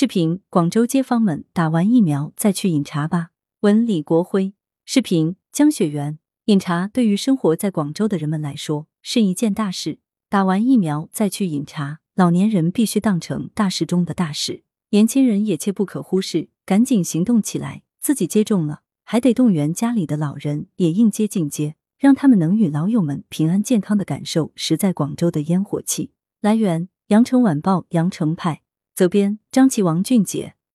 视频：广州街坊们打完疫苗再去饮茶吧。文李国辉。视频：江雪源。饮茶对于生活在广州的人们来说是一件大事。打完疫苗再去饮茶，老年人必须当成大事中的大事，年轻人也切不可忽视，赶紧行动起来。自己接种了，还得动员家里的老人也应接尽接，让他们能与老友们平安健康的感受实在广州的烟火气。来源：羊城晚报羊城派，责编：张琪、王俊杰。